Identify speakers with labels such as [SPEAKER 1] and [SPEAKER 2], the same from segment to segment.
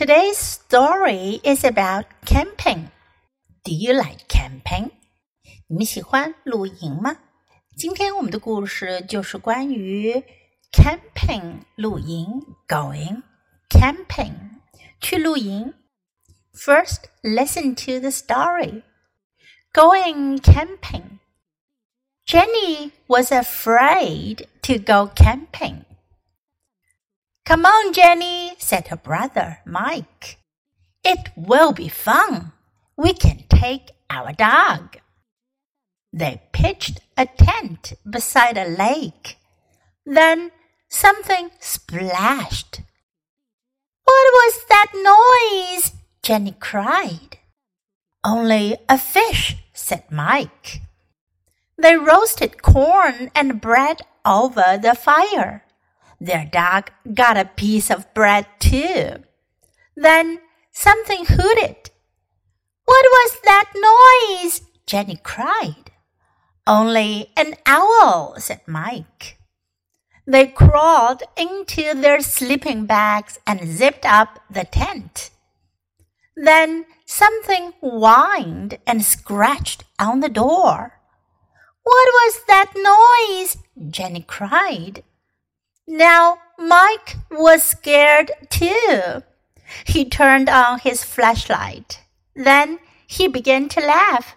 [SPEAKER 1] Today's story is about camping. Do you like camping? 你们喜欢露营吗？今天我们的故事就是关于 camping 露营 going camping 去露营。First, listen to the story. Going camping. Jenny was afraid to go camping. Come on, Jenny, said her brother Mike. It will be fun. We can take our dog. They pitched a tent beside a lake. Then something splashed. What was that noise? Jenny cried. Only a fish, said Mike. They roasted corn and bread over the fire. Their dog got a piece of bread too. Then something hooted. What was that noise? Jenny cried. Only an owl, said Mike. They crawled into their sleeping bags and zipped up the tent. Then something whined and scratched on the door. What was that noise? Jenny cried. Now Mike was scared too. He turned on his flashlight. Then he began to laugh.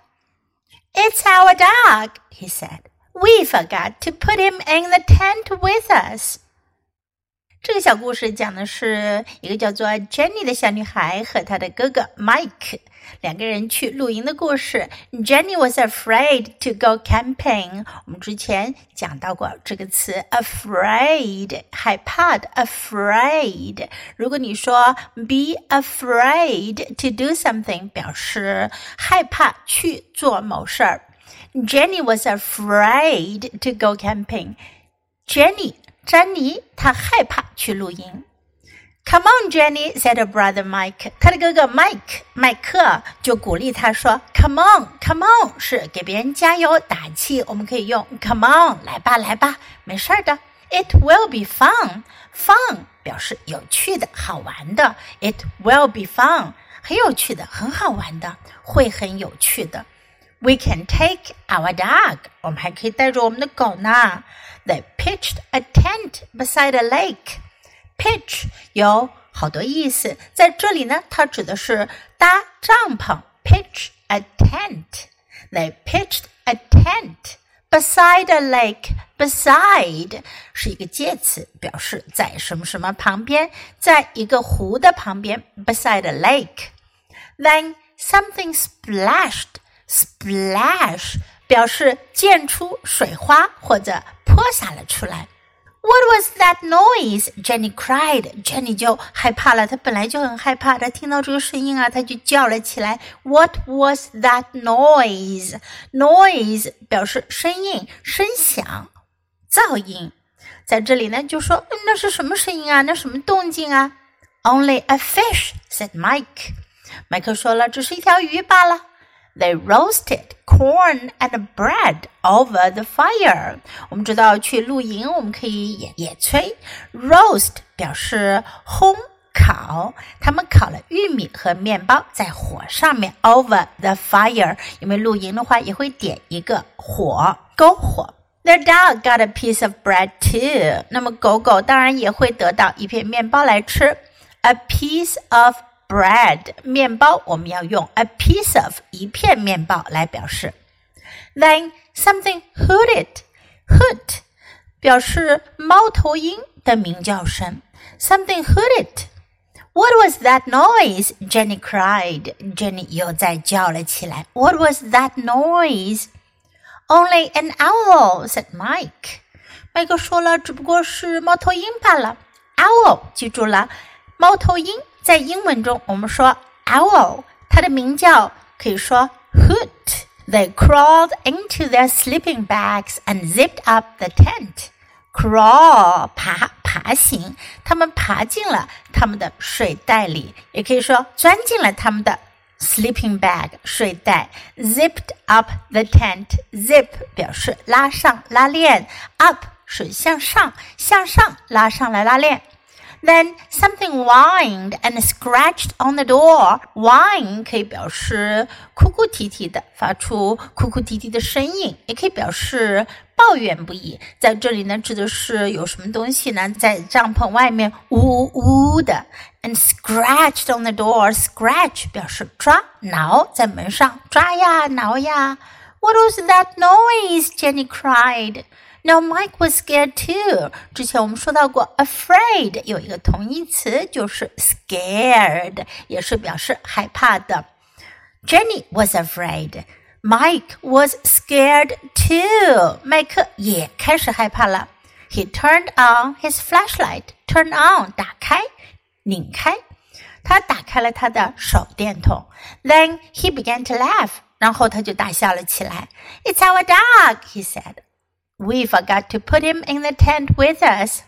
[SPEAKER 1] It's our dog, he said. We forgot to put him in the tent with us. 这个小故事讲的是一个叫做 Jenny 的小女孩和她的哥哥 Mike 两个人去露营的故事。Jenny was afraid to go camping。我们之前讲到过这个词，afraid 害怕的，afraid。如果你说 be afraid to do something，表示害怕去做某事儿。Jenny was afraid to go camping。Jenny 詹妮她害怕去露营。Come on, Jenny," said her brother Mike. 他的哥哥 Mike 麦克就鼓励他说：“Come on, come on，是给别人加油打气。我们可以用 Come on，来吧，来吧，没事的。It will be fun. Fun 表示有趣的、好玩的。It will be fun，很有趣的，很好玩的，会很有趣的。We can take our dog. 我们还可以带着我们的狗呢。They pitched a tent beside a lake. Pitch 有好多意思，在这里呢，它指的是搭帐篷。Pitch a tent. They pitched a tent beside a lake. Beside 是一个介词，表示在什么什么旁边，在一个湖的旁边。Beside a lake. Then something splashed. Splash 表示溅出水花或者泼洒了出来。What was that noise? Jenny cried. Jenny 就害怕了，她本来就很害怕，她听到这个声音啊，她就叫了起来。What was that noise? Noise 表示声音、声响、噪音。在这里呢，就说嗯那是什么声音啊？那什么动静啊？Only a fish," said Mike. 麦克说了，只是一条鱼罢了。They roasted corn and bread over the fire。我们知道去露营，我们可以野野炊。Roast 表示烘烤，他们烤了玉米和面包在火上面。Over the fire，因为露营的话也会点一个火，篝火。Their dog got a piece of bread too。那么狗狗当然也会得到一片面包来吃。A piece of bread 面包，我们要用 a piece of 一片面包来表示。Then something hooted hood 表示猫头鹰的鸣叫声。Something hooted. What was that noise? Jenny cried. Jenny 又再叫了起来。What was that noise? Only an owl, said Mike. 麦克说了，只不过是猫头鹰罢了。Owl，记住了，猫头鹰在英文中，我们说 owl，它的鸣叫可以说 hoot。They crawled into their sleeping bags and zipped up the tent. Crawl 爬爬行，他们爬进了他们的睡袋里，也可以说钻进了他们的 sleeping bag 睡袋。Zipped up the tent. Zip 表示拉上拉链，up 是向上向上拉上来拉链。 Then something whined and scratched on the door. Whine 可以表示哭哭啼啼的，发出哭哭啼啼的声音，也可以表示抱怨不已。在这里呢，指的是有什么东西呢，在帐篷外面呜呜的。And scratched on the door. Scratch 表示抓挠，在门上抓呀挠呀。What was that noise? Jenny cried. Now Mike was scared too. 之前我们说到过，afraid 有一个同义词就是 scared，也是表示害怕的。Jenny was afraid. Mike was scared too. 麦克也开始害怕了。He turned on his flashlight. Turn on 打开，拧开。他打开了他的手电筒。Then he began to laugh. 然后他就大笑了起来。It's our dog, he said. We forgot to put him in the tent with us.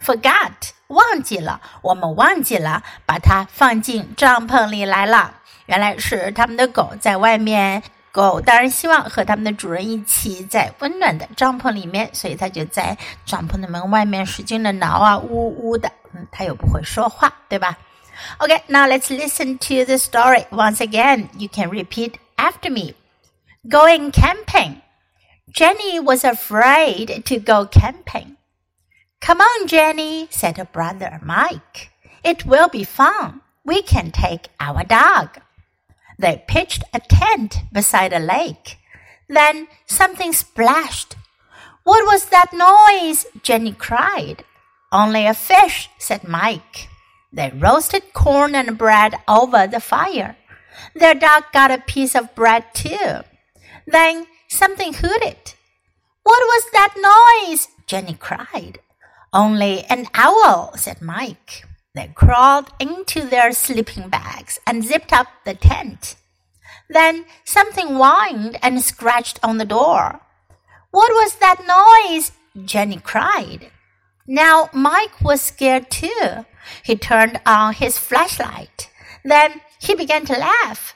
[SPEAKER 1] Forgot 忘记了，我们忘记了把它放进帐篷里来了。原来是他们的狗在外面，狗当然希望和他们的主人一起在温暖的帐篷里面，所以它就在帐篷的门外面使劲的挠啊，呜呜的。嗯，它又不会说话，对吧？Okay, now let's listen to the story once again. You can repeat after me. Going camping. Jenny was afraid to go camping. Come on, Jenny, said her brother Mike. It will be fun. We can take our dog. They pitched a tent beside a lake. Then something splashed. What was that noise? Jenny cried. Only a fish, said Mike. They roasted corn and bread over the fire. Their dog got a piece of bread too. Then Something hooted. What was that noise? Jenny cried. Only an owl, said Mike. They crawled into their sleeping bags and zipped up the tent. Then something whined and scratched on the door. What was that noise? Jenny cried. Now Mike was scared too. He turned on his flashlight. Then he began to laugh.